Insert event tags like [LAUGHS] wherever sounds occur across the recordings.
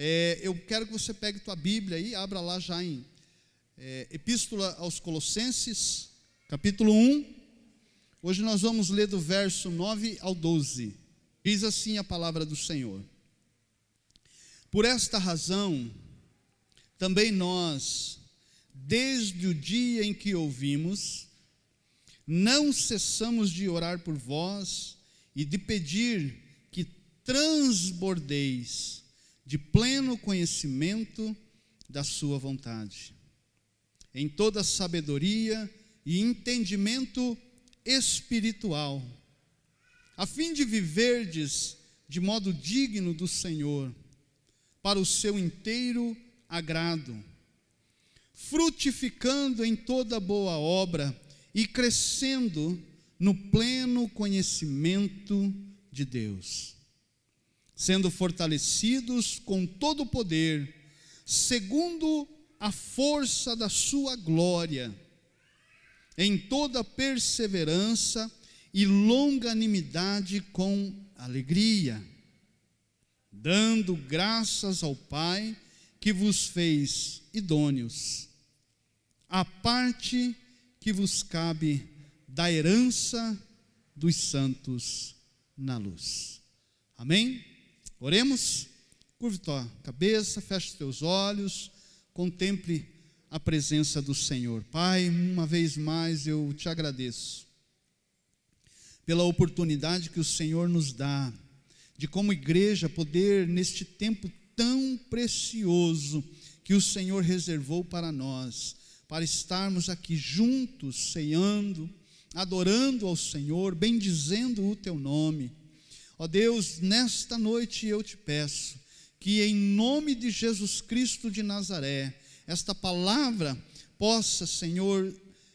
É, eu quero que você pegue tua Bíblia e abra lá já em é, Epístola aos Colossenses, capítulo 1. Hoje nós vamos ler do verso 9 ao 12. Diz assim a palavra do Senhor. Por esta razão, também nós, desde o dia em que ouvimos, não cessamos de orar por vós e de pedir que transbordeis de pleno conhecimento da Sua vontade, em toda sabedoria e entendimento espiritual, a fim de viverdes de modo digno do Senhor, para o seu inteiro agrado, frutificando em toda boa obra e crescendo no pleno conhecimento de Deus sendo fortalecidos com todo o poder, segundo a força da sua glória, em toda perseverança e longanimidade com alegria, dando graças ao Pai que vos fez idôneos, a parte que vos cabe da herança dos santos na luz. Amém? Oremos? Curve tua cabeça, feche os teus olhos, contemple a presença do Senhor. Pai, uma vez mais eu te agradeço pela oportunidade que o Senhor nos dá de, como igreja, poder, neste tempo tão precioso que o Senhor reservou para nós, para estarmos aqui juntos, ceando, adorando ao Senhor, bendizendo o teu nome Ó Deus, nesta noite eu te peço que, em nome de Jesus Cristo de Nazaré, esta palavra possa, Senhor,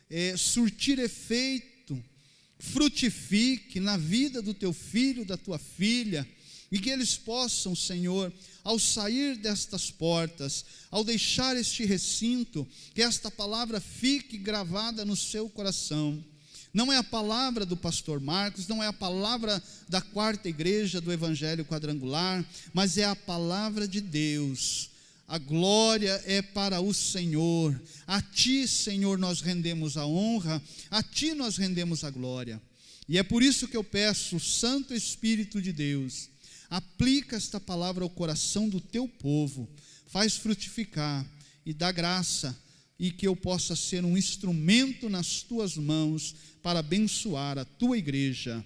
é, surtir efeito, frutifique na vida do teu filho, da tua filha, e que eles possam, Senhor, ao sair destas portas, ao deixar este recinto, que esta palavra fique gravada no seu coração não é a palavra do pastor Marcos, não é a palavra da quarta igreja do Evangelho quadrangular, mas é a palavra de Deus. A glória é para o Senhor. A Ti, Senhor, nós rendemos a honra, a Ti nós rendemos a glória. E é por isso que eu peço, Santo Espírito de Deus, aplica esta palavra ao coração do Teu povo, faz frutificar e dá graça e que eu possa ser um instrumento nas tuas mãos para abençoar a tua igreja,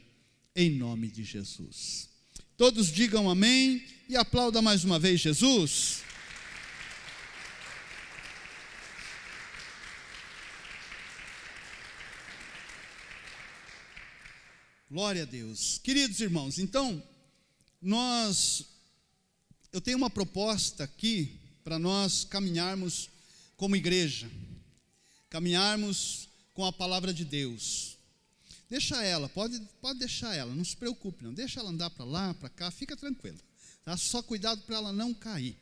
em nome de Jesus. Todos digam amém e aplauda mais uma vez Jesus. Glória a Deus. Queridos irmãos, então, nós, eu tenho uma proposta aqui para nós caminharmos como igreja, caminharmos com a palavra de Deus. Deixa ela, pode, pode deixar ela, não se preocupe, não. Deixa ela andar para lá, para cá, fica tranquilo. Tá? Só cuidado para ela não cair.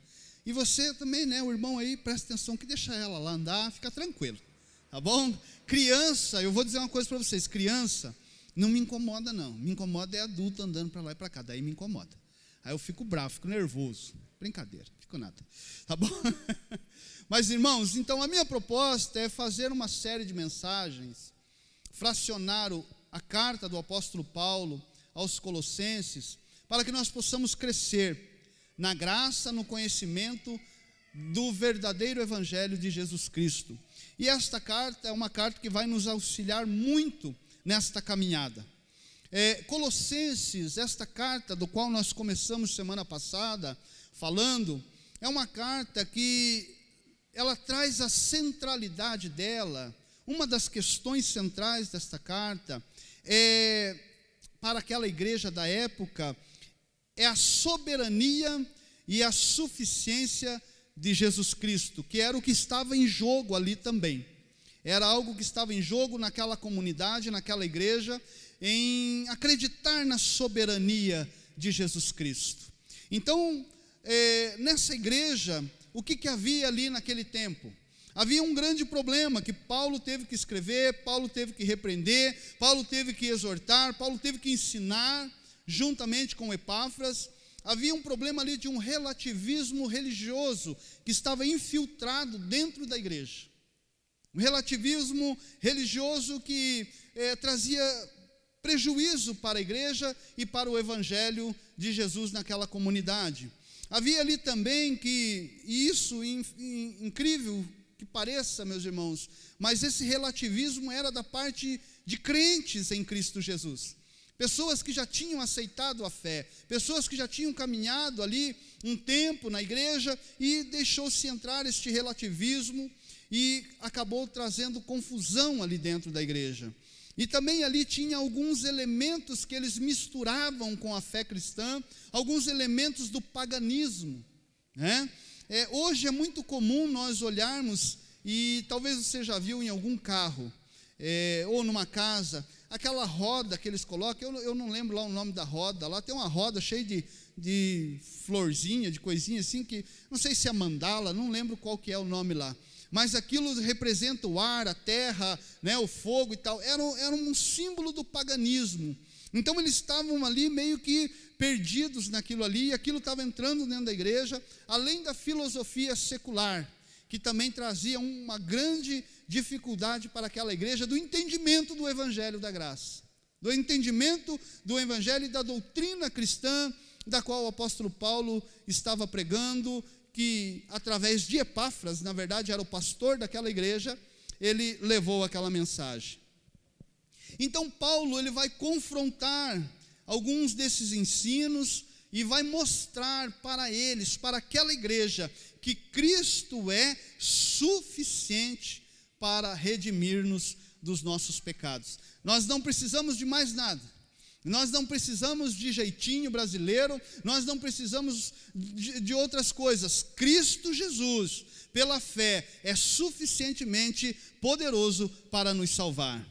E você também, né, o irmão aí, presta atenção que deixa ela lá andar, fica tranquilo. Tá bom? Criança, eu vou dizer uma coisa para vocês: criança não me incomoda, não. Me incomoda é adulto andando para lá e para cá, daí me incomoda. Aí eu fico bravo, fico nervoso. Brincadeira, fico nada. Tá bom? [LAUGHS] Mas, irmãos, então a minha proposta é fazer uma série de mensagens, fracionar a carta do apóstolo Paulo aos Colossenses, para que nós possamos crescer na graça, no conhecimento do verdadeiro Evangelho de Jesus Cristo. E esta carta é uma carta que vai nos auxiliar muito nesta caminhada. É, Colossenses, esta carta do qual nós começamos semana passada falando, é uma carta que ela traz a centralidade dela. Uma das questões centrais desta carta é para aquela igreja da época é a soberania e a suficiência de Jesus Cristo, que era o que estava em jogo ali também. Era algo que estava em jogo naquela comunidade, naquela igreja, em acreditar na soberania de Jesus Cristo. Então, é, nessa igreja, o que, que havia ali naquele tempo? Havia um grande problema que Paulo teve que escrever, Paulo teve que repreender, Paulo teve que exortar, Paulo teve que ensinar, juntamente com Epáfras, havia um problema ali de um relativismo religioso que estava infiltrado dentro da igreja. Um relativismo religioso que eh, trazia prejuízo para a igreja e para o evangelho de Jesus naquela comunidade. Havia ali também que, e isso in, in, incrível que pareça, meus irmãos, mas esse relativismo era da parte de crentes em Cristo Jesus pessoas que já tinham aceitado a fé, pessoas que já tinham caminhado ali um tempo na igreja e deixou-se entrar este relativismo e acabou trazendo confusão ali dentro da igreja. E também ali tinha alguns elementos que eles misturavam com a fé cristã, alguns elementos do paganismo. Né? É, hoje é muito comum nós olharmos, e talvez você já viu em algum carro, é, ou numa casa, aquela roda que eles colocam, eu, eu não lembro lá o nome da roda, lá tem uma roda cheia de, de florzinha, de coisinha assim, que não sei se é mandala, não lembro qual que é o nome lá. Mas aquilo representa o ar, a terra, né, o fogo e tal. Era, era um símbolo do paganismo. Então eles estavam ali meio que perdidos naquilo ali, e aquilo estava entrando dentro da igreja, além da filosofia secular, que também trazia uma grande dificuldade para aquela igreja do entendimento do evangelho da graça, do entendimento do evangelho e da doutrina cristã da qual o apóstolo Paulo estava pregando, que através de Epáfras, na verdade era o pastor daquela igreja, ele levou aquela mensagem. Então Paulo ele vai confrontar alguns desses ensinos e vai mostrar para eles, para aquela igreja, que Cristo é suficiente para redimir-nos dos nossos pecados. Nós não precisamos de mais nada. Nós não precisamos de jeitinho brasileiro, nós não precisamos de, de, outras coisas. Cristo Jesus, pela fé, é suficientemente poderoso para nos salvar.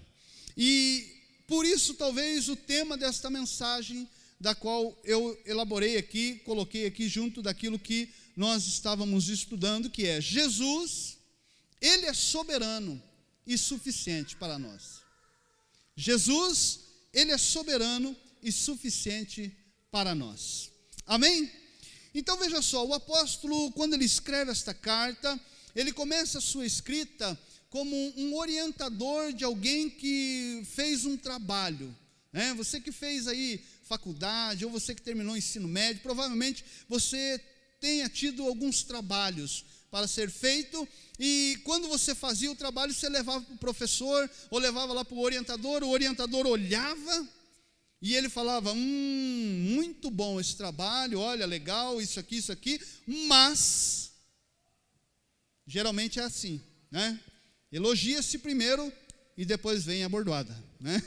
E por isso, talvez, o tema desta mensagem, da qual eu elaborei aqui, coloquei aqui junto daquilo que nós estávamos estudando, que é Jesus ele é soberano e suficiente para nós. Jesus, ele é soberano e suficiente para nós. Amém? Então veja só, o apóstolo, quando ele escreve esta carta, ele começa a sua escrita como um orientador de alguém que fez um trabalho. Né? Você que fez aí faculdade, ou você que terminou o ensino médio, provavelmente você tenha tido alguns trabalhos para ser feito, e quando você fazia o trabalho, você levava para o professor, ou levava lá para o orientador, o orientador olhava, e ele falava: Hum, muito bom esse trabalho, olha, legal, isso aqui, isso aqui, mas, geralmente é assim, né? Elogia-se primeiro e depois vem a bordoada. Né?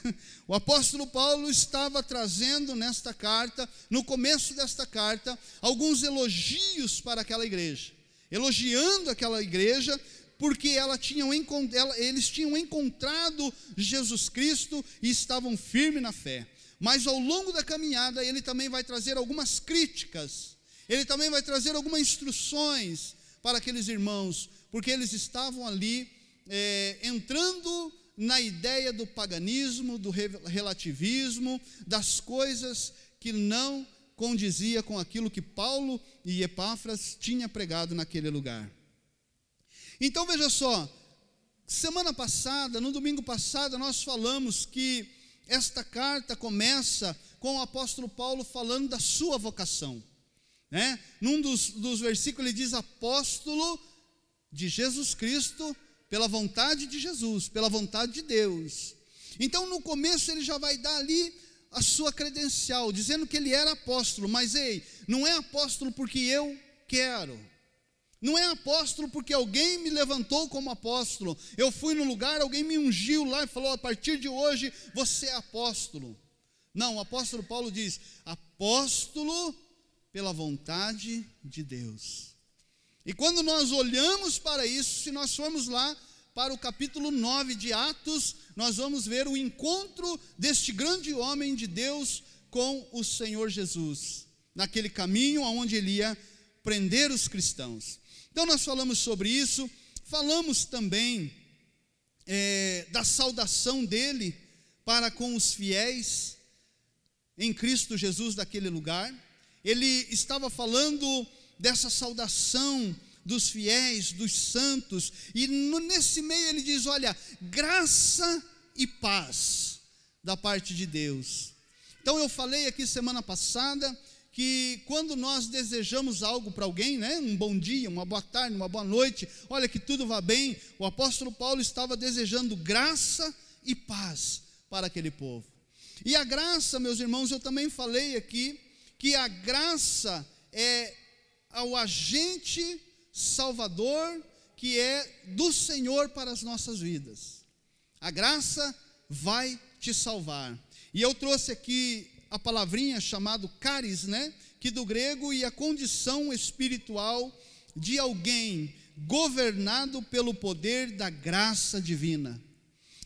O apóstolo Paulo estava trazendo nesta carta, no começo desta carta, alguns elogios para aquela igreja elogiando aquela igreja, porque ela eles tinham encontrado Jesus Cristo e estavam firmes na fé. Mas ao longo da caminhada, ele também vai trazer algumas críticas, ele também vai trazer algumas instruções para aqueles irmãos, porque eles estavam ali é, entrando na ideia do paganismo, do relativismo, das coisas que não condizia com aquilo que Paulo e Epáfras tinha pregado naquele lugar. Então veja só, semana passada, no domingo passado, nós falamos que esta carta começa com o apóstolo Paulo falando da sua vocação. Né? Num dos, dos versículos ele diz apóstolo de Jesus Cristo, pela vontade de Jesus, pela vontade de Deus. Então no começo ele já vai dar ali a sua credencial, dizendo que ele era apóstolo, mas ei, não é apóstolo porque eu quero. Não é apóstolo porque alguém me levantou como apóstolo. Eu fui no lugar, alguém me ungiu lá e falou: a partir de hoje você é apóstolo. Não, o apóstolo Paulo diz: apóstolo pela vontade de Deus. E quando nós olhamos para isso, se nós formos lá para o capítulo 9 de Atos, nós vamos ver o encontro deste grande homem de Deus com o Senhor Jesus, naquele caminho aonde ele ia prender os cristãos. Então nós falamos sobre isso, falamos também é, da saudação dele para com os fiéis em Cristo Jesus daquele lugar. ele estava falando dessa saudação dos fiéis, dos santos, e no, nesse meio ele diz: olha, graça e paz da parte de Deus. Então eu falei aqui semana passada que quando nós desejamos algo para alguém, né, um bom dia, uma boa tarde, uma boa noite, olha que tudo vá bem, o apóstolo Paulo estava desejando graça e paz para aquele povo. E a graça, meus irmãos, eu também falei aqui que a graça é ao agente salvador que é do Senhor para as nossas vidas. A graça vai te salvar. E eu trouxe aqui a palavrinha chamado caris, né? Que do grego e a condição espiritual de alguém governado pelo poder da graça divina.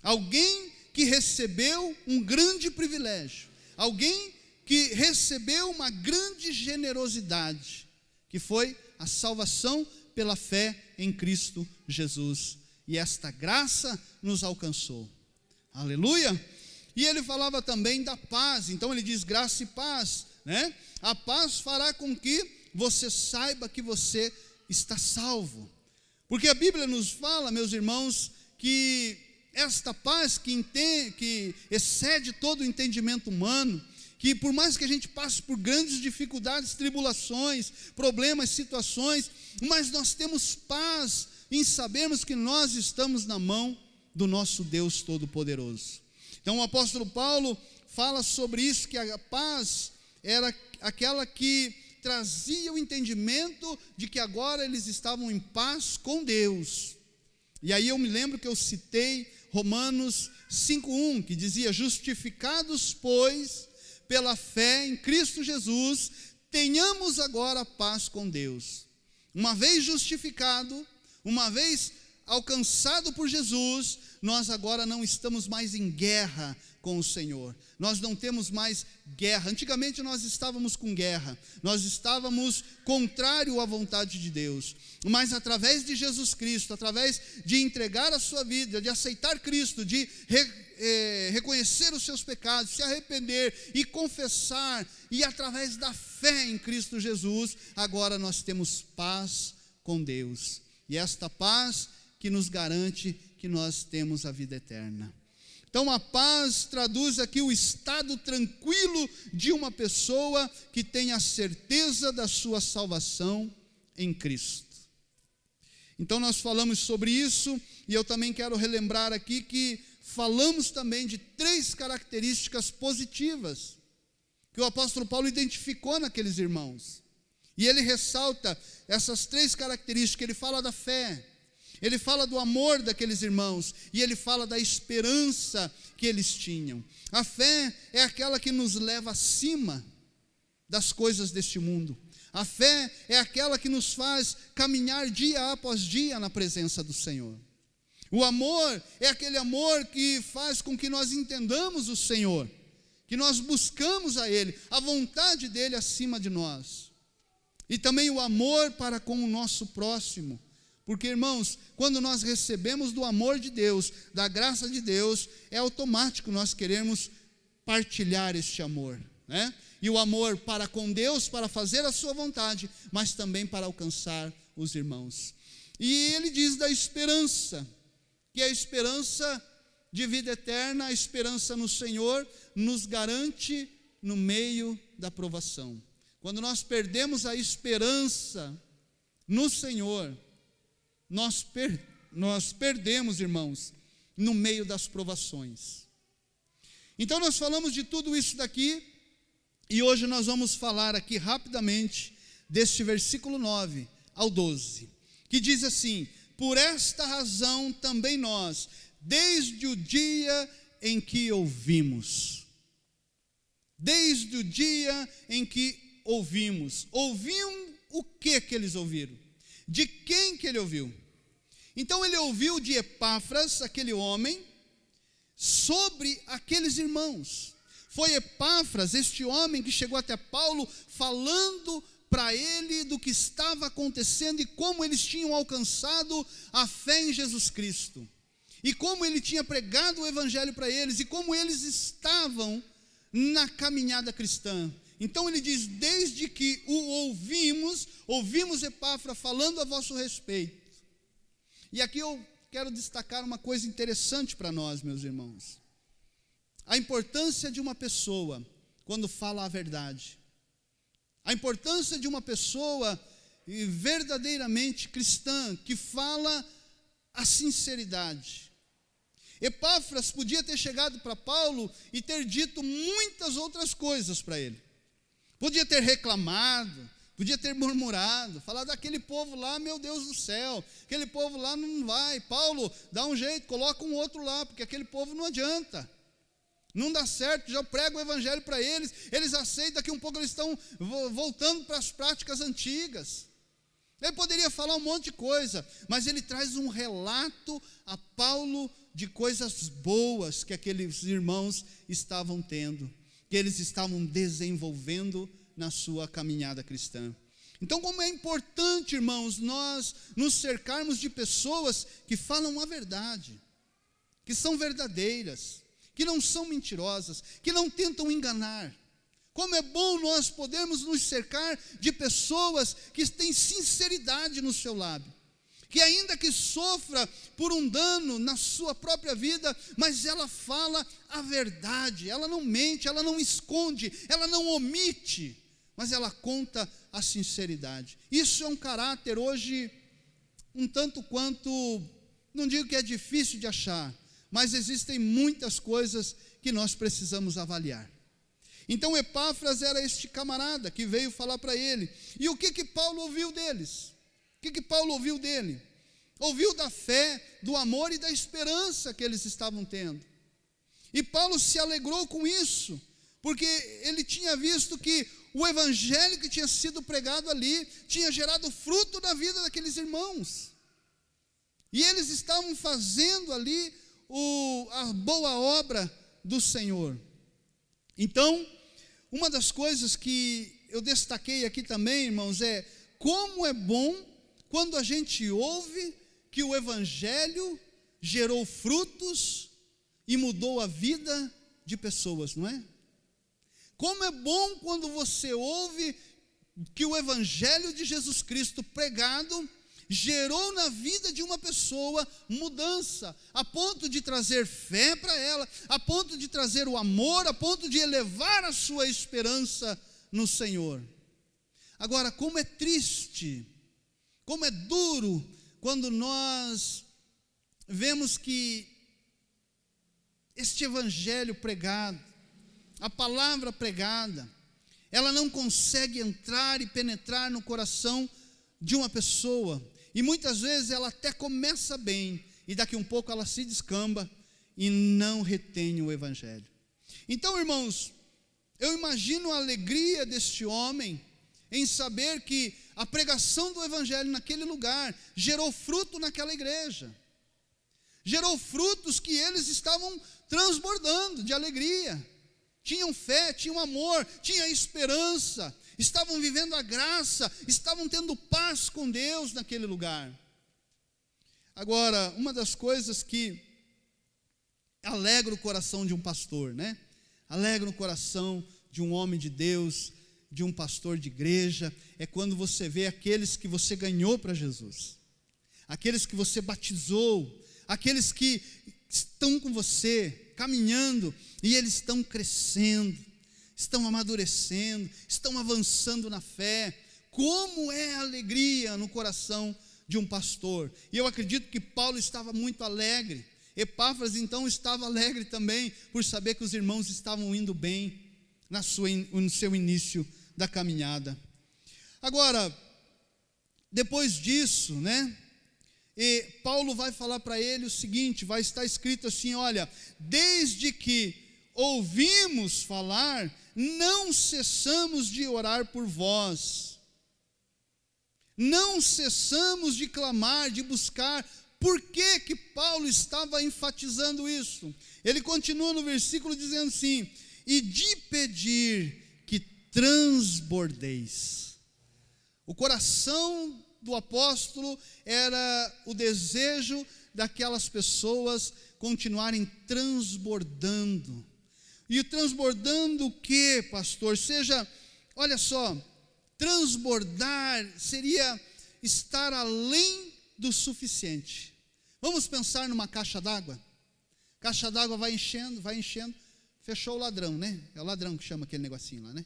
Alguém que recebeu um grande privilégio, alguém que recebeu uma grande generosidade, que foi a salvação pela fé em Cristo Jesus. E esta graça nos alcançou. Aleluia! E ele falava também da paz, então ele diz graça e paz, né? A paz fará com que você saiba que você está salvo. Porque a Bíblia nos fala, meus irmãos, que esta paz que, entende, que excede todo o entendimento humano, que por mais que a gente passe por grandes dificuldades, tribulações, problemas, situações, mas nós temos paz em sabermos que nós estamos na mão do nosso Deus Todo-Poderoso. Então o apóstolo Paulo fala sobre isso, que a paz era aquela que trazia o entendimento de que agora eles estavam em paz com Deus. E aí eu me lembro que eu citei Romanos 5:1, que dizia: "Justificados, pois, pela fé em Cristo Jesus, tenhamos agora paz com Deus." Uma vez justificado, uma vez alcançado por Jesus, nós agora não estamos mais em guerra com o Senhor. Nós não temos mais guerra. Antigamente nós estávamos com guerra. Nós estávamos contrário à vontade de Deus. Mas através de Jesus Cristo, através de entregar a sua vida, de aceitar Cristo, de re, eh, reconhecer os seus pecados, se arrepender e confessar, e através da fé em Cristo Jesus, agora nós temos paz com Deus. E esta paz que nos garante que nós temos a vida eterna. Então, a paz traduz aqui o estado tranquilo de uma pessoa que tem a certeza da sua salvação em Cristo. Então, nós falamos sobre isso, e eu também quero relembrar aqui que falamos também de três características positivas que o apóstolo Paulo identificou naqueles irmãos. E ele ressalta essas três características, ele fala da fé, ele fala do amor daqueles irmãos e ele fala da esperança que eles tinham. A fé é aquela que nos leva acima das coisas deste mundo. A fé é aquela que nos faz caminhar dia após dia na presença do Senhor. O amor é aquele amor que faz com que nós entendamos o Senhor, que nós buscamos a Ele, a vontade dEle acima de nós. E também o amor para com o nosso próximo porque, irmãos, quando nós recebemos do amor de Deus, da graça de Deus, é automático nós queremos partilhar este amor, né? E o amor para com Deus, para fazer a sua vontade, mas também para alcançar os irmãos. E ele diz da esperança, que a esperança de vida eterna, a esperança no Senhor, nos garante no meio da provação. Quando nós perdemos a esperança no Senhor, nós, per, nós perdemos, irmãos, no meio das provações. Então nós falamos de tudo isso daqui, e hoje nós vamos falar aqui rapidamente deste versículo 9 ao 12, que diz assim: Por esta razão também nós, desde o dia em que ouvimos, desde o dia em que ouvimos, ouviam o que que eles ouviram? De quem que ele ouviu? Então ele ouviu de Epáfras, aquele homem, sobre aqueles irmãos. Foi Epáfras, este homem que chegou até Paulo, falando para ele do que estava acontecendo e como eles tinham alcançado a fé em Jesus Cristo. E como ele tinha pregado o evangelho para eles e como eles estavam na caminhada cristã. Então ele diz: Desde que o ouvimos, ouvimos Epáfra falando a vosso respeito. E aqui eu quero destacar uma coisa interessante para nós, meus irmãos. A importância de uma pessoa quando fala a verdade. A importância de uma pessoa verdadeiramente cristã que fala a sinceridade. Epáfras podia ter chegado para Paulo e ter dito muitas outras coisas para ele. Podia ter reclamado, podia ter murmurado, falar daquele povo lá, meu Deus do céu, aquele povo lá não vai. Paulo, dá um jeito, coloca um outro lá, porque aquele povo não adianta. Não dá certo, já prego o evangelho para eles, eles aceitam, daqui um pouco eles estão voltando para as práticas antigas. Ele poderia falar um monte de coisa, mas ele traz um relato a Paulo de coisas boas que aqueles irmãos estavam tendo que eles estavam desenvolvendo na sua caminhada cristã. Então, como é importante, irmãos, nós nos cercarmos de pessoas que falam a verdade, que são verdadeiras, que não são mentirosas, que não tentam enganar. Como é bom nós podermos nos cercar de pessoas que têm sinceridade no seu lábio que ainda que sofra por um dano na sua própria vida, mas ela fala a verdade, ela não mente, ela não esconde, ela não omite, mas ela conta a sinceridade. Isso é um caráter hoje um tanto quanto, não digo que é difícil de achar, mas existem muitas coisas que nós precisamos avaliar. Então Epáfras era este camarada que veio falar para ele. E o que que Paulo ouviu deles? O que, que Paulo ouviu dele? Ouviu da fé, do amor e da esperança que eles estavam tendo. E Paulo se alegrou com isso, porque ele tinha visto que o evangelho que tinha sido pregado ali tinha gerado fruto na vida daqueles irmãos. E eles estavam fazendo ali o, a boa obra do Senhor. Então, uma das coisas que eu destaquei aqui também, irmãos, é como é bom quando a gente ouve que o Evangelho gerou frutos e mudou a vida de pessoas, não é? Como é bom quando você ouve que o Evangelho de Jesus Cristo pregado gerou na vida de uma pessoa mudança, a ponto de trazer fé para ela, a ponto de trazer o amor, a ponto de elevar a sua esperança no Senhor. Agora, como é triste como é duro quando nós vemos que este evangelho pregado, a palavra pregada, ela não consegue entrar e penetrar no coração de uma pessoa. E muitas vezes ela até começa bem, e daqui um pouco ela se descamba e não retém o evangelho. Então, irmãos, eu imagino a alegria deste homem em saber que a pregação do Evangelho naquele lugar gerou fruto naquela igreja, gerou frutos que eles estavam transbordando de alegria, tinham fé, tinham amor, tinham esperança, estavam vivendo a graça, estavam tendo paz com Deus naquele lugar. Agora, uma das coisas que alegra o coração de um pastor, né? Alegra o coração de um homem de Deus, de um pastor de igreja é quando você vê aqueles que você ganhou para Jesus, aqueles que você batizou, aqueles que estão com você, caminhando, e eles estão crescendo, estão amadurecendo, estão avançando na fé. Como é a alegria no coração de um pastor. E eu acredito que Paulo estava muito alegre. Epáfras então estava alegre também por saber que os irmãos estavam indo bem na sua, no seu início da caminhada. Agora, depois disso, né? E Paulo vai falar para ele o seguinte: vai estar escrito assim: olha, desde que ouvimos falar, não cessamos de orar por vós, não cessamos de clamar, de buscar. Por que, que Paulo estava enfatizando isso? Ele continua no versículo dizendo assim: e de pedir transbordeis. O coração do apóstolo era o desejo daquelas pessoas continuarem transbordando. E transbordando o que, pastor? Seja olha só, transbordar seria estar além do suficiente. Vamos pensar numa caixa d'água. Caixa d'água vai enchendo, vai enchendo. Fechou o ladrão, né? É o ladrão que chama aquele negocinho lá, né?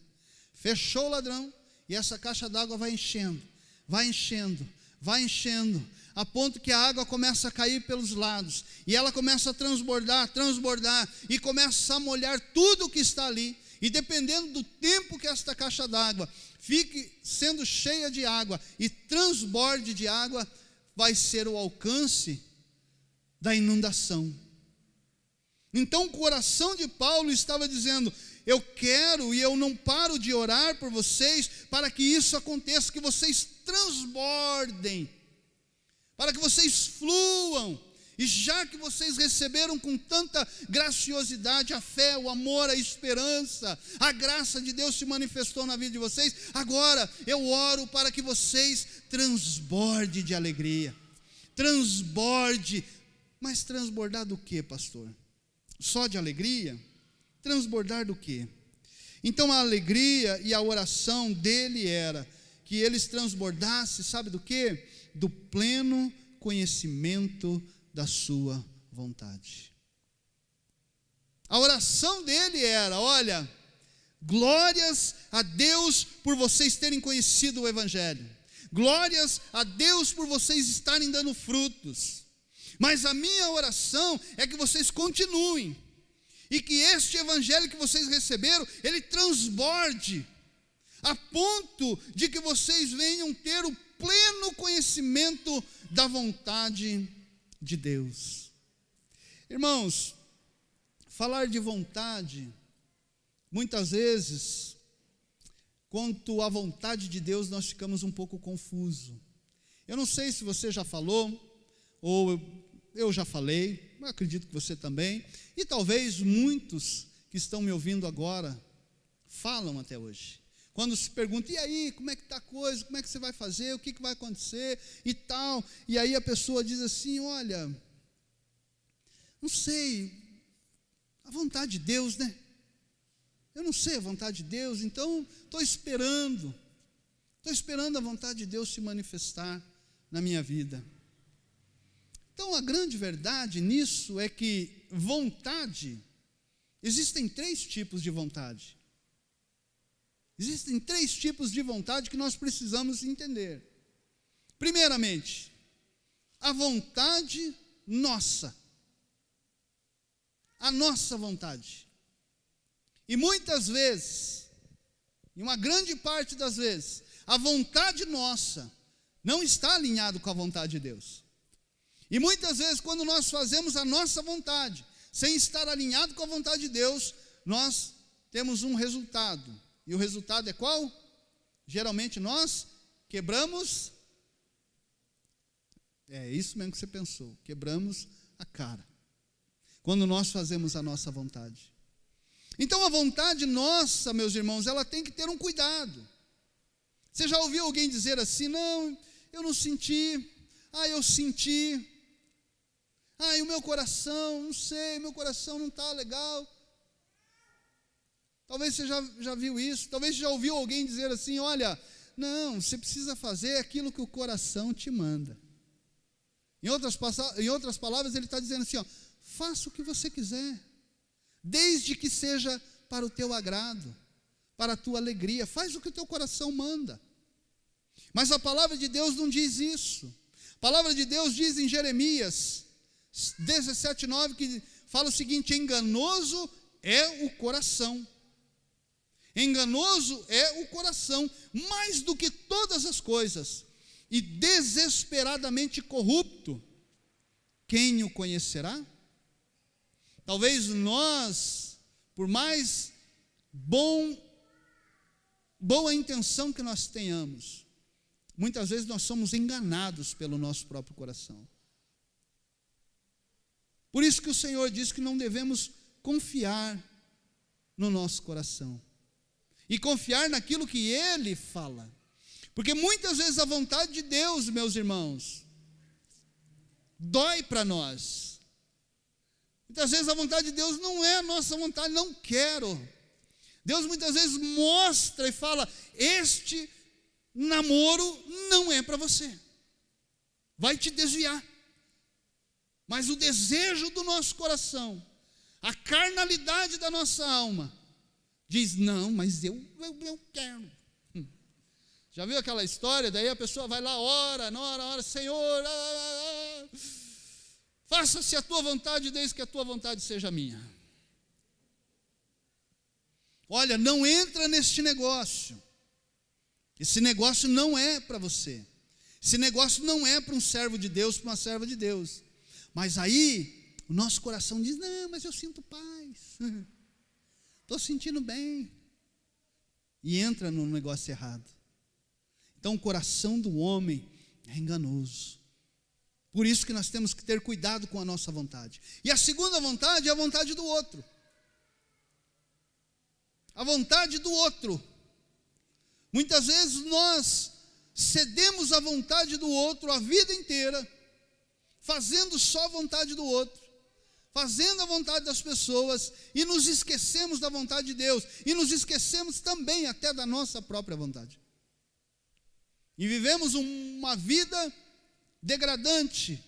Fechou o ladrão e essa caixa d'água vai enchendo, vai enchendo, vai enchendo, a ponto que a água começa a cair pelos lados, e ela começa a transbordar, transbordar, e começa a molhar tudo que está ali. E dependendo do tempo que esta caixa d'água fique sendo cheia de água e transborde de água, vai ser o alcance da inundação. Então o coração de Paulo estava dizendo: Eu quero e eu não paro de orar por vocês para que isso aconteça, que vocês transbordem, para que vocês fluam. E já que vocês receberam com tanta graciosidade a fé, o amor, a esperança, a graça de Deus se manifestou na vida de vocês, agora eu oro para que vocês transborde de alegria. Transborde. Mas transbordar do que, pastor? Só de alegria? Transbordar do quê? Então a alegria e a oração dele era que eles transbordassem, sabe do que? Do pleno conhecimento da sua vontade. A oração dele era: olha, glórias a Deus por vocês terem conhecido o Evangelho, glórias a Deus por vocês estarem dando frutos. Mas a minha oração é que vocês continuem e que este evangelho que vocês receberam, ele transborde a ponto de que vocês venham ter o pleno conhecimento da vontade de Deus. Irmãos, falar de vontade, muitas vezes, quanto à vontade de Deus, nós ficamos um pouco confusos. Eu não sei se você já falou, ou eu já falei, acredito que você também, e talvez muitos que estão me ouvindo agora falam até hoje. Quando se pergunta, e aí, como é que está a coisa, como é que você vai fazer, o que, que vai acontecer? E tal, e aí a pessoa diz assim: olha, não sei, a vontade de Deus, né? Eu não sei a vontade de Deus, então estou esperando, estou esperando a vontade de Deus se manifestar na minha vida. Então, a grande verdade nisso é que vontade, existem três tipos de vontade. Existem três tipos de vontade que nós precisamos entender. Primeiramente, a vontade nossa. A nossa vontade. E muitas vezes, em uma grande parte das vezes, a vontade nossa não está alinhado com a vontade de Deus. E muitas vezes, quando nós fazemos a nossa vontade, sem estar alinhado com a vontade de Deus, nós temos um resultado. E o resultado é qual? Geralmente nós quebramos. É isso mesmo que você pensou. Quebramos a cara. Quando nós fazemos a nossa vontade. Então a vontade nossa, meus irmãos, ela tem que ter um cuidado. Você já ouviu alguém dizer assim: não, eu não senti, ah, eu senti. E o meu coração, não sei, meu coração não está legal. Talvez você já, já viu isso, talvez já ouviu alguém dizer assim: olha, não, você precisa fazer aquilo que o coração te manda. Em outras, em outras palavras, ele está dizendo assim: ó, faça o que você quiser, desde que seja para o teu agrado, para a tua alegria, faz o que o teu coração manda. Mas a palavra de Deus não diz isso. A palavra de Deus diz em Jeremias 17, 9, que fala o seguinte: enganoso é o coração. Enganoso é o coração, mais do que todas as coisas, e desesperadamente corrupto. Quem o conhecerá? Talvez nós, por mais bom, boa intenção que nós tenhamos, muitas vezes nós somos enganados pelo nosso próprio coração. Por isso que o Senhor diz que não devemos confiar no nosso coração e confiar naquilo que Ele fala. Porque muitas vezes a vontade de Deus, meus irmãos, dói para nós. Muitas vezes a vontade de Deus não é a nossa vontade, não quero. Deus muitas vezes mostra e fala: Este namoro não é para você, vai te desviar. Mas o desejo do nosso coração, a carnalidade da nossa alma, diz: Não, mas eu, eu, eu quero. Hum. Já viu aquela história? Daí a pessoa vai lá, ora, ora, ora, Senhor, ah, ah, ah, faça-se a tua vontade, desde que a tua vontade seja minha. Olha, não entra neste negócio. Esse negócio não é para você. Esse negócio não é para um servo de Deus, para uma serva de Deus. Mas aí, o nosso coração diz: não, mas eu sinto paz. [LAUGHS] Estou sentindo bem. E entra no negócio errado. Então, o coração do homem é enganoso. Por isso que nós temos que ter cuidado com a nossa vontade. E a segunda vontade é a vontade do outro a vontade do outro. Muitas vezes nós cedemos a vontade do outro a vida inteira, fazendo só a vontade do outro, fazendo a vontade das pessoas e nos esquecemos da vontade de Deus e nos esquecemos também até da nossa própria vontade. E vivemos uma vida degradante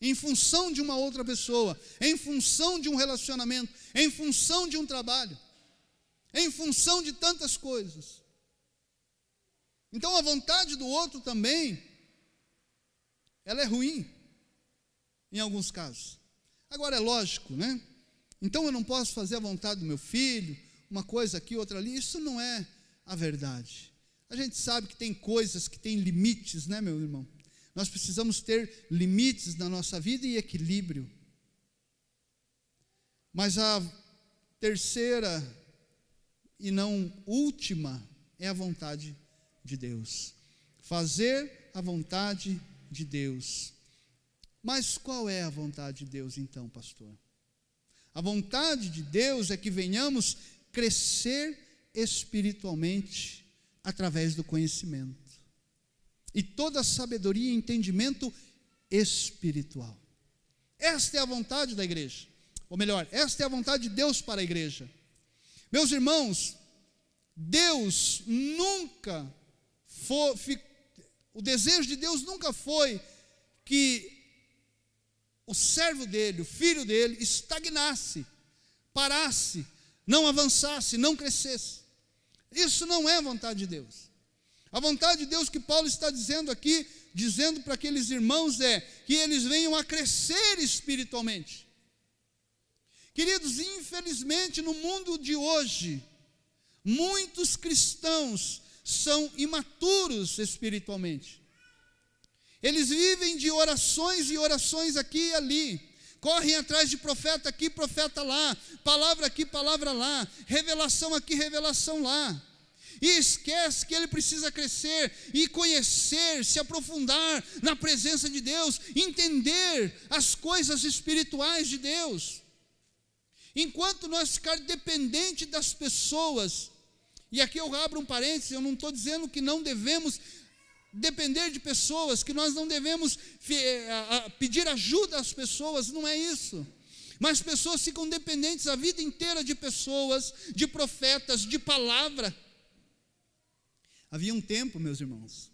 em função de uma outra pessoa, em função de um relacionamento, em função de um trabalho em função de tantas coisas. Então a vontade do outro também, ela é ruim, em alguns casos. Agora é lógico, né? Então eu não posso fazer a vontade do meu filho, uma coisa aqui, outra ali, isso não é a verdade. A gente sabe que tem coisas que têm limites, né, meu irmão? Nós precisamos ter limites na nossa vida e equilíbrio. Mas a terceira e não última é a vontade de Deus. Fazer a vontade de Deus. Mas qual é a vontade de Deus então, pastor? A vontade de Deus é que venhamos crescer espiritualmente através do conhecimento. E toda sabedoria e entendimento espiritual. Esta é a vontade da igreja. Ou melhor, esta é a vontade de Deus para a igreja. Meus irmãos, Deus nunca foi, o desejo de Deus nunca foi que o servo dele, o filho dele, estagnasse, parasse, não avançasse, não crescesse. Isso não é vontade de Deus. A vontade de Deus que Paulo está dizendo aqui, dizendo para aqueles irmãos, é que eles venham a crescer espiritualmente. Queridos, infelizmente no mundo de hoje, muitos cristãos são imaturos espiritualmente. Eles vivem de orações e orações aqui e ali, correm atrás de profeta aqui, profeta lá, palavra aqui, palavra lá, revelação aqui, revelação lá. E esquece que ele precisa crescer e conhecer, se aprofundar na presença de Deus, entender as coisas espirituais de Deus. Enquanto nós ficar dependente das pessoas, e aqui eu abro um parênteses, eu não estou dizendo que não devemos depender de pessoas, que nós não devemos eh, pedir ajuda às pessoas, não é isso. Mas pessoas ficam dependentes a vida inteira de pessoas, de profetas, de palavra. Havia um tempo, meus irmãos,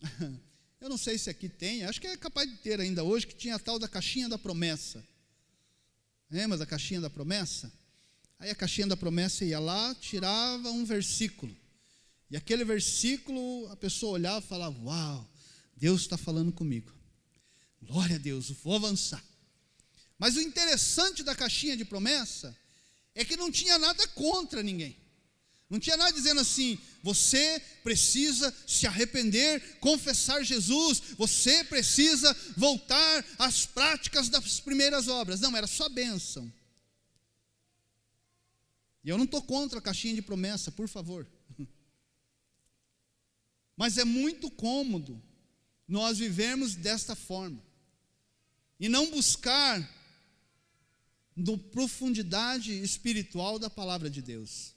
[LAUGHS] eu não sei se aqui tem, acho que é capaz de ter ainda hoje, que tinha a tal da caixinha da promessa. Lembra da caixinha da promessa? Aí a caixinha da promessa ia lá, tirava um versículo. E aquele versículo, a pessoa olhava e falava: Uau, Deus está falando comigo. Glória a Deus, vou avançar. Mas o interessante da caixinha de promessa é que não tinha nada contra ninguém. Não tinha nada dizendo assim, você precisa se arrepender, confessar Jesus, você precisa voltar às práticas das primeiras obras. Não, era só bênção. E eu não estou contra a caixinha de promessa, por favor. [LAUGHS] Mas é muito cômodo nós vivermos desta forma e não buscar no profundidade espiritual da palavra de Deus.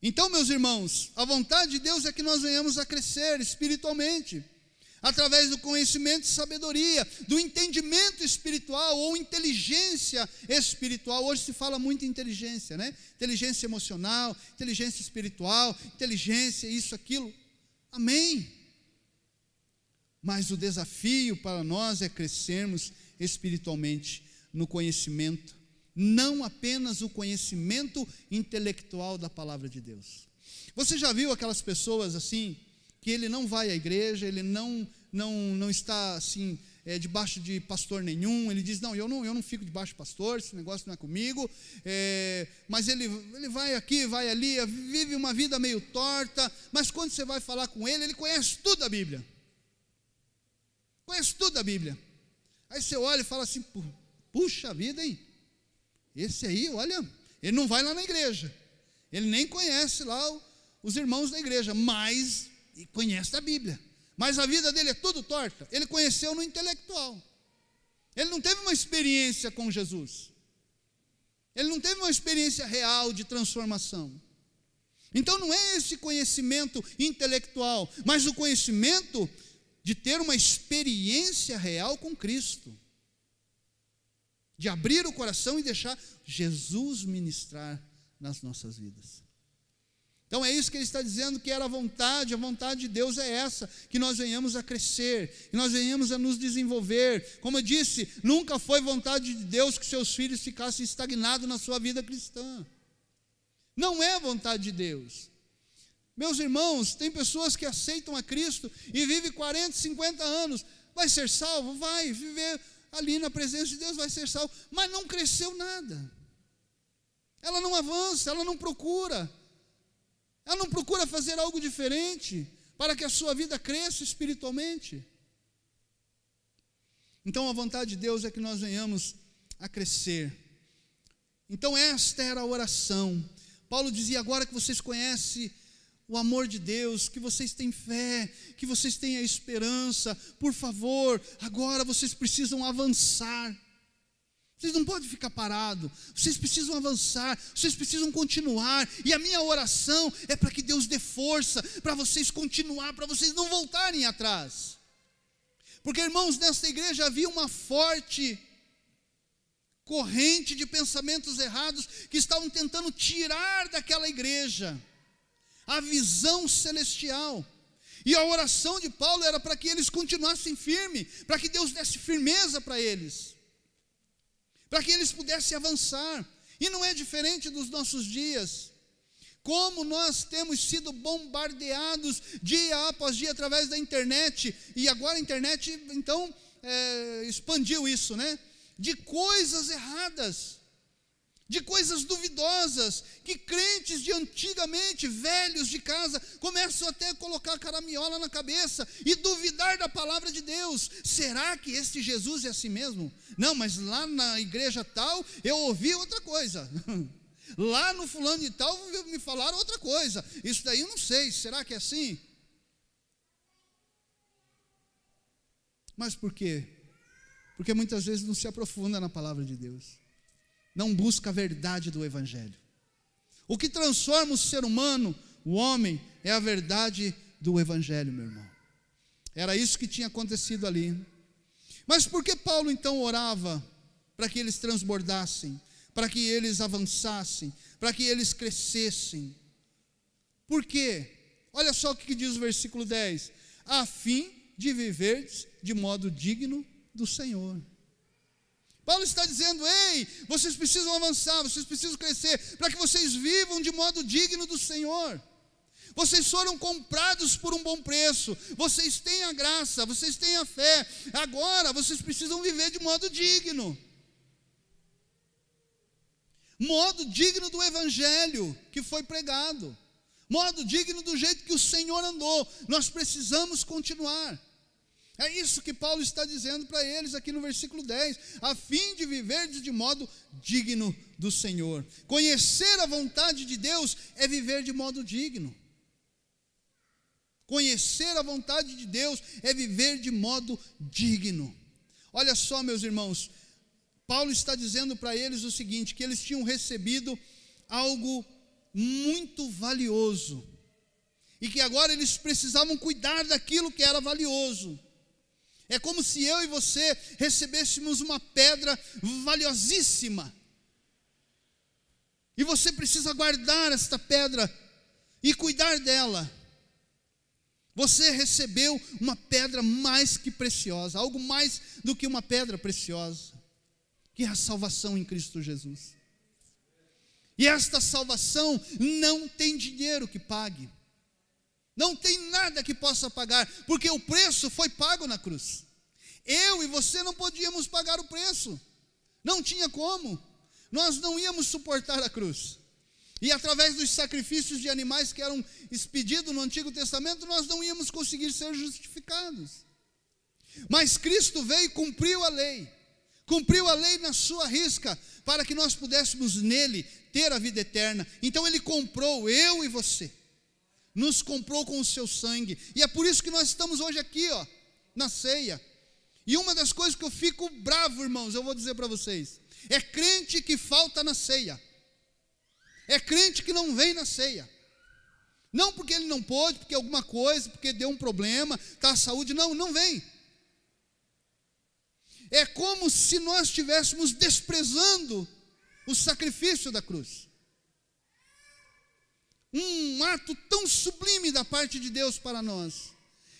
Então, meus irmãos, a vontade de Deus é que nós venhamos a crescer espiritualmente. Através do conhecimento e sabedoria, do entendimento espiritual ou inteligência espiritual. Hoje se fala muito em inteligência, né? Inteligência emocional, inteligência espiritual, inteligência, isso, aquilo. Amém. Mas o desafio para nós é crescermos espiritualmente no conhecimento, não apenas o conhecimento intelectual da palavra de Deus. Você já viu aquelas pessoas assim, que ele não vai à igreja, ele não, não, não está assim, é, debaixo de pastor nenhum, ele diz, não eu, não, eu não fico debaixo de pastor, esse negócio não é comigo, é, mas ele, ele vai aqui, vai ali, vive uma vida meio torta, mas quando você vai falar com ele, ele conhece tudo da Bíblia, conhece tudo da Bíblia, aí você olha e fala assim, puxa vida, hein, esse aí, olha, ele não vai lá na igreja, ele nem conhece lá os irmãos da igreja, mas conhece a Bíblia. Mas a vida dele é tudo torta. Ele conheceu no intelectual. Ele não teve uma experiência com Jesus. Ele não teve uma experiência real de transformação. Então não é esse conhecimento intelectual, mas o conhecimento de ter uma experiência real com Cristo. De abrir o coração e deixar Jesus ministrar nas nossas vidas. Então é isso que ele está dizendo que era a vontade, a vontade de Deus é essa, que nós venhamos a crescer, que nós venhamos a nos desenvolver. Como eu disse, nunca foi vontade de Deus que seus filhos ficassem estagnados na sua vida cristã. Não é vontade de Deus. Meus irmãos, tem pessoas que aceitam a Cristo e vivem 40, 50 anos. Vai ser salvo? Vai viver ali na presença de Deus, vai ser salvo, mas não cresceu nada. Ela não avança, ela não procura. Ela não procura fazer algo diferente para que a sua vida cresça espiritualmente. Então a vontade de Deus é que nós venhamos a crescer. Então esta era a oração. Paulo dizia: agora que vocês conhecem o amor de Deus, que vocês têm fé, que vocês têm a esperança, por favor, agora vocês precisam avançar. Vocês não podem ficar parados, vocês precisam avançar, vocês precisam continuar. E a minha oração é para que Deus dê força para vocês continuar, para vocês não voltarem atrás. Porque, irmãos, nesta igreja havia uma forte corrente de pensamentos errados que estavam tentando tirar daquela igreja a visão celestial. E a oração de Paulo era para que eles continuassem firmes, para que Deus desse firmeza para eles para que eles pudessem avançar. E não é diferente dos nossos dias. Como nós temos sido bombardeados dia após dia através da internet, e agora a internet então é, expandiu isso, né? De coisas erradas de coisas duvidosas, que crentes de antigamente, velhos de casa, começam até a colocar caramiola na cabeça e duvidar da palavra de Deus. Será que este Jesus é assim mesmo? Não, mas lá na igreja tal eu ouvi outra coisa. [LAUGHS] Lá no fulano de tal me falaram outra coisa. Isso daí eu não sei, será que é assim? Mas por quê? Porque muitas vezes não se aprofunda na palavra de Deus não busca a verdade do Evangelho. O que transforma o ser humano, o homem, é a verdade do Evangelho, meu irmão. Era isso que tinha acontecido ali. Mas por que Paulo então orava para que eles transbordassem, para que eles avançassem, para que eles crescessem? Por quê? Olha só o que diz o versículo 10: a fim de viver de modo digno do Senhor. Paulo está dizendo: ei, vocês precisam avançar, vocês precisam crescer, para que vocês vivam de modo digno do Senhor. Vocês foram comprados por um bom preço, vocês têm a graça, vocês têm a fé, agora vocês precisam viver de modo digno modo digno do Evangelho que foi pregado, modo digno do jeito que o Senhor andou. Nós precisamos continuar. É isso que Paulo está dizendo para eles aqui no versículo 10, a fim de viver de modo digno do Senhor. Conhecer a vontade de Deus é viver de modo digno. Conhecer a vontade de Deus é viver de modo digno. Olha só, meus irmãos, Paulo está dizendo para eles o seguinte: que eles tinham recebido algo muito valioso, e que agora eles precisavam cuidar daquilo que era valioso. É como se eu e você recebêssemos uma pedra valiosíssima. E você precisa guardar esta pedra e cuidar dela. Você recebeu uma pedra mais que preciosa, algo mais do que uma pedra preciosa, que é a salvação em Cristo Jesus. E esta salvação não tem dinheiro que pague, não tem nada que possa pagar, porque o preço foi pago na cruz. Eu e você não podíamos pagar o preço, não tinha como, nós não íamos suportar a cruz. E através dos sacrifícios de animais que eram expedidos no Antigo Testamento, nós não íamos conseguir ser justificados. Mas Cristo veio e cumpriu a lei, cumpriu a lei na sua risca, para que nós pudéssemos nele ter a vida eterna. Então ele comprou eu e você, nos comprou com o seu sangue, e é por isso que nós estamos hoje aqui, ó, na ceia. E uma das coisas que eu fico bravo, irmãos, eu vou dizer para vocês, é crente que falta na ceia. É crente que não vem na ceia. Não porque ele não pôde, porque alguma coisa, porque deu um problema, está a saúde. Não, não vem. É como se nós estivéssemos desprezando o sacrifício da cruz. Um ato tão sublime da parte de Deus para nós.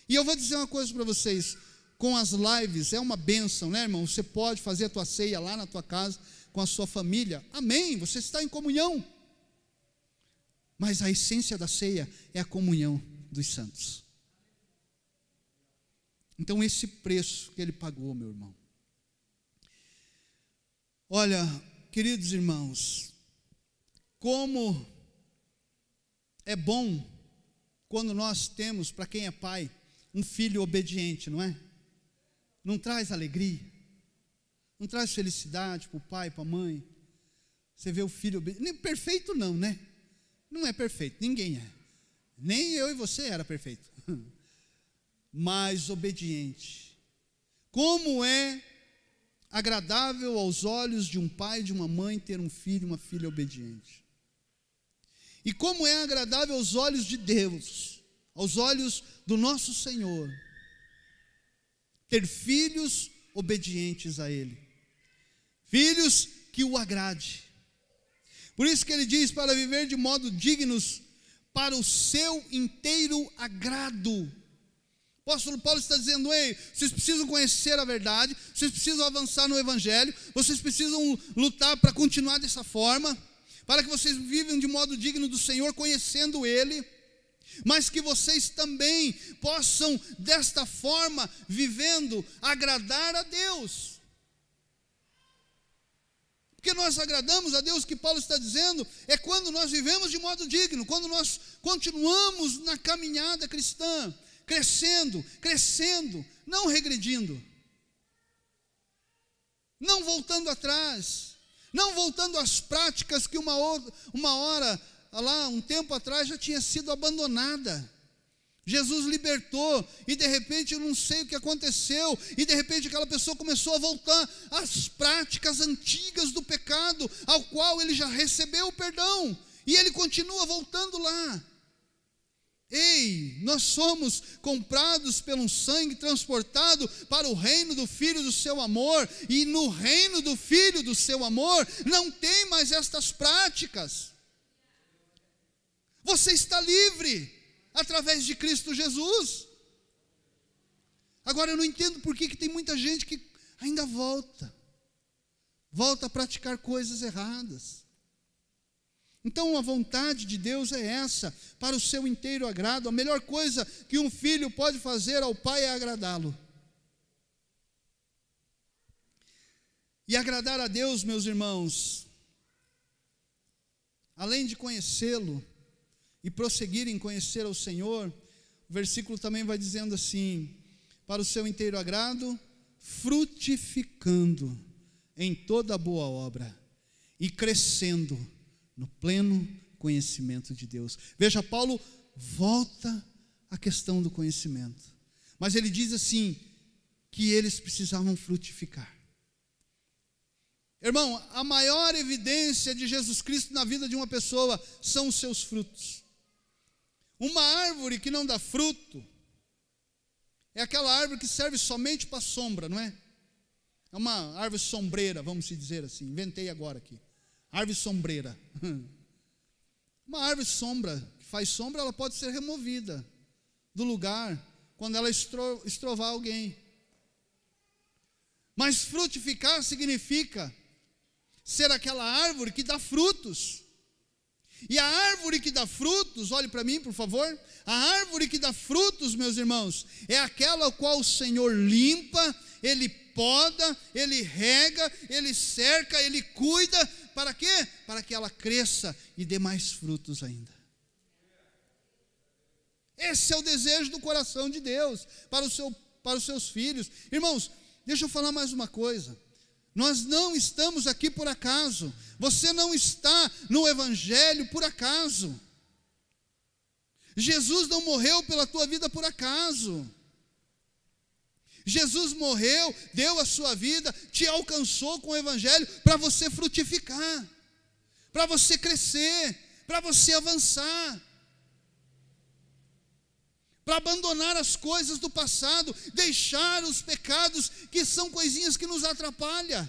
E eu vou dizer uma coisa para vocês: com as lives, é uma bênção, né, irmão? Você pode fazer a tua ceia lá na tua casa, com a sua família. Amém. Você está em comunhão. Mas a essência da ceia é a comunhão dos santos. Então, esse preço que ele pagou, meu irmão. Olha, queridos irmãos, como é bom quando nós temos, para quem é pai, um filho obediente, não é? Não traz alegria, não traz felicidade para o pai, para a mãe. Você vê o filho obediente, perfeito não, né? não é perfeito, ninguém é. Nem eu e você era perfeito. [LAUGHS] Mas obediente. Como é agradável aos olhos de um pai e de uma mãe ter um filho uma filha obediente. E como é agradável aos olhos de Deus, aos olhos do nosso Senhor, ter filhos obedientes a Ele, filhos que o agrade, por isso que ele diz para viver de modo dignos para o seu inteiro agrado. O apóstolo Paulo está dizendo: ei, vocês precisam conhecer a verdade, vocês precisam avançar no Evangelho, vocês precisam lutar para continuar dessa forma, para que vocês vivam de modo digno do Senhor, conhecendo Ele, mas que vocês também possam, desta forma, vivendo, agradar a Deus. Porque nós agradamos a Deus, que Paulo está dizendo é quando nós vivemos de modo digno, quando nós continuamos na caminhada cristã, crescendo, crescendo, não regredindo, não voltando atrás, não voltando às práticas que uma, uma hora, lá, um tempo atrás já tinha sido abandonada. Jesus libertou, e de repente eu não sei o que aconteceu, e de repente aquela pessoa começou a voltar às práticas antigas do pecado, ao qual ele já recebeu o perdão, e ele continua voltando lá. Ei, nós somos comprados pelo sangue transportado para o reino do Filho do seu amor, e no reino do Filho do seu amor não tem mais estas práticas. Você está livre através de Cristo Jesus. Agora eu não entendo por que, que tem muita gente que ainda volta, volta a praticar coisas erradas. Então a vontade de Deus é essa, para o seu inteiro agrado. A melhor coisa que um filho pode fazer ao pai é agradá-lo. E agradar a Deus, meus irmãos, além de conhecê-lo, e prosseguir em conhecer ao Senhor, o versículo também vai dizendo assim: para o seu inteiro agrado, frutificando em toda boa obra e crescendo no pleno conhecimento de Deus. Veja, Paulo volta à questão do conhecimento, mas ele diz assim: que eles precisavam frutificar. Irmão, a maior evidência de Jesus Cristo na vida de uma pessoa são os seus frutos. Uma árvore que não dá fruto, É aquela árvore que serve somente para sombra, não é? É uma árvore sombreira, vamos dizer assim. Inventei agora aqui. Árvore sombreira. Uma árvore sombra, que faz sombra, ela pode ser removida do lugar quando ela estro, estrovar alguém. Mas frutificar significa ser aquela árvore que dá frutos. E a árvore que dá frutos, olhe para mim, por favor. A árvore que dá frutos, meus irmãos, é aquela qual o Senhor limpa, ele poda, ele rega, ele cerca, ele cuida, para quê? Para que ela cresça e dê mais frutos ainda. Esse é o desejo do coração de Deus para, o seu, para os seus filhos. Irmãos, deixa eu falar mais uma coisa. Nós não estamos aqui por acaso. Você não está no Evangelho por acaso. Jesus não morreu pela tua vida por acaso. Jesus morreu, deu a sua vida, te alcançou com o Evangelho para você frutificar, para você crescer, para você avançar, para abandonar as coisas do passado, deixar os pecados que são coisinhas que nos atrapalham,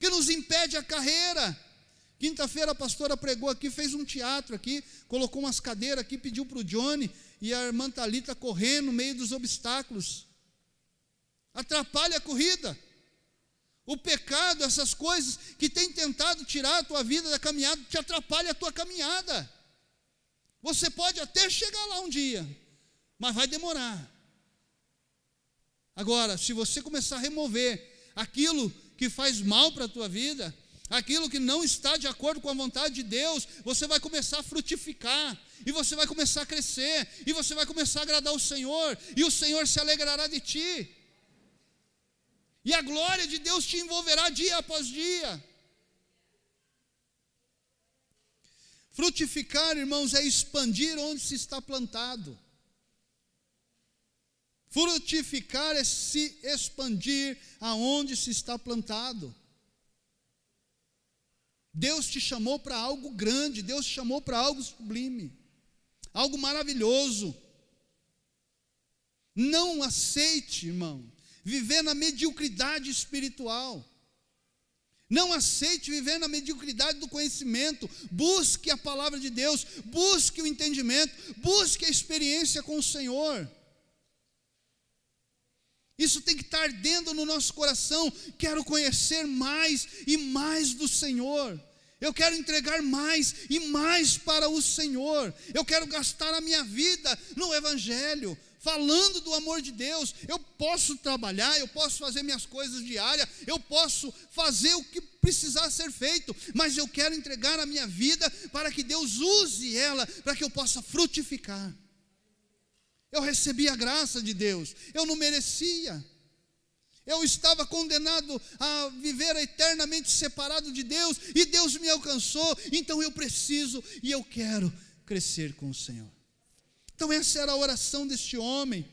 que nos impede a carreira. Quinta-feira a pastora pregou aqui, fez um teatro aqui, colocou umas cadeiras aqui, pediu para o Johnny e a irmã Thalita correr no meio dos obstáculos atrapalha a corrida. O pecado, essas coisas que tem tentado tirar a tua vida da caminhada, te atrapalha a tua caminhada. Você pode até chegar lá um dia, mas vai demorar. Agora, se você começar a remover aquilo que faz mal para a tua vida, aquilo que não está de acordo com a vontade de Deus, você vai começar a frutificar, e você vai começar a crescer, e você vai começar a agradar o Senhor, e o Senhor se alegrará de ti. E a glória de Deus te envolverá dia após dia. Frutificar, irmãos, é expandir onde se está plantado. Frutificar é se expandir aonde se está plantado. Deus te chamou para algo grande, Deus te chamou para algo sublime, algo maravilhoso. Não aceite, irmão, viver na mediocridade espiritual. Não aceite viver na mediocridade do conhecimento. Busque a palavra de Deus, busque o entendimento, busque a experiência com o Senhor. Isso tem que estar ardendo no nosso coração. Quero conhecer mais e mais do Senhor. Eu quero entregar mais e mais para o Senhor. Eu quero gastar a minha vida no Evangelho falando do amor de Deus. Eu posso trabalhar, eu posso fazer minhas coisas diárias, eu posso fazer o que precisar ser feito, mas eu quero entregar a minha vida para que Deus use ela, para que eu possa frutificar. Eu recebi a graça de Deus, eu não merecia. Eu estava condenado a viver eternamente separado de Deus, e Deus me alcançou, então eu preciso e eu quero crescer com o Senhor. Então, essa era a oração deste homem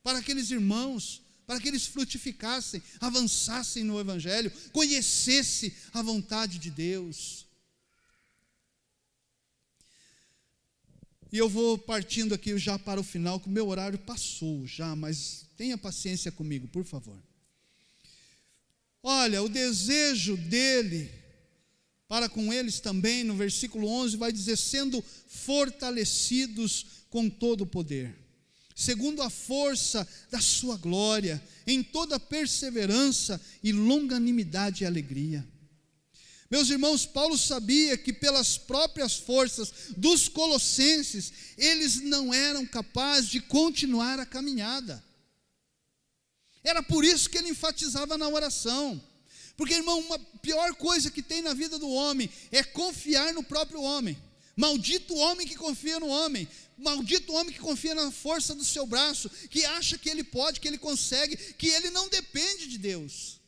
para aqueles irmãos, para que eles frutificassem, avançassem no Evangelho, conhecessem a vontade de Deus. E eu vou partindo aqui já para o final, que o meu horário passou já, mas tenha paciência comigo, por favor. Olha, o desejo dele para com eles também, no versículo 11, vai dizer: sendo fortalecidos com todo o poder, segundo a força da sua glória, em toda perseverança e longanimidade e alegria. Meus irmãos, Paulo sabia que pelas próprias forças dos colossenses, eles não eram capazes de continuar a caminhada. Era por isso que ele enfatizava na oração. Porque, irmão, uma pior coisa que tem na vida do homem é confiar no próprio homem. Maldito homem que confia no homem. Maldito o homem que confia na força do seu braço, que acha que ele pode, que ele consegue, que ele não depende de Deus.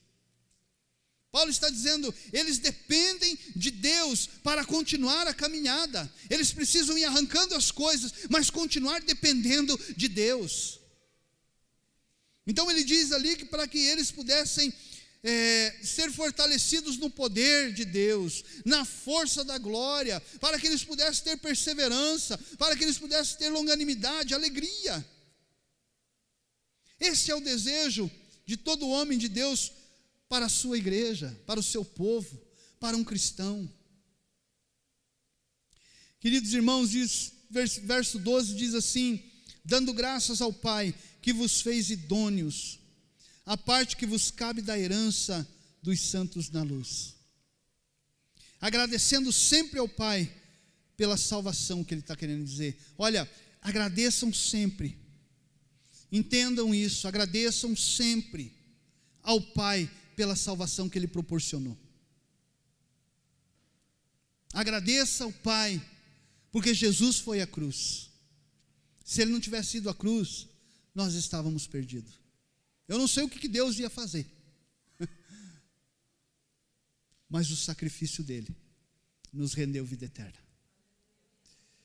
Paulo está dizendo, eles dependem de Deus para continuar a caminhada. Eles precisam ir arrancando as coisas, mas continuar dependendo de Deus. Então ele diz ali que para que eles pudessem é, ser fortalecidos no poder de Deus, na força da glória, para que eles pudessem ter perseverança, para que eles pudessem ter longanimidade, alegria. Esse é o desejo de todo homem de Deus para a sua igreja, para o seu povo, para um cristão. Queridos irmãos, diz, verso 12 diz assim: dando graças ao Pai que vos fez idôneos, a parte que vos cabe da herança dos santos na luz. Agradecendo sempre ao Pai pela salvação que Ele está querendo dizer. Olha, agradeçam sempre. Entendam isso, agradeçam sempre ao Pai pela salvação que Ele proporcionou. Agradeça ao Pai, porque Jesus foi à cruz. Se Ele não tivesse ido à cruz, nós estávamos perdidos. Eu não sei o que Deus ia fazer, [LAUGHS] mas o sacrifício dele nos rendeu vida eterna.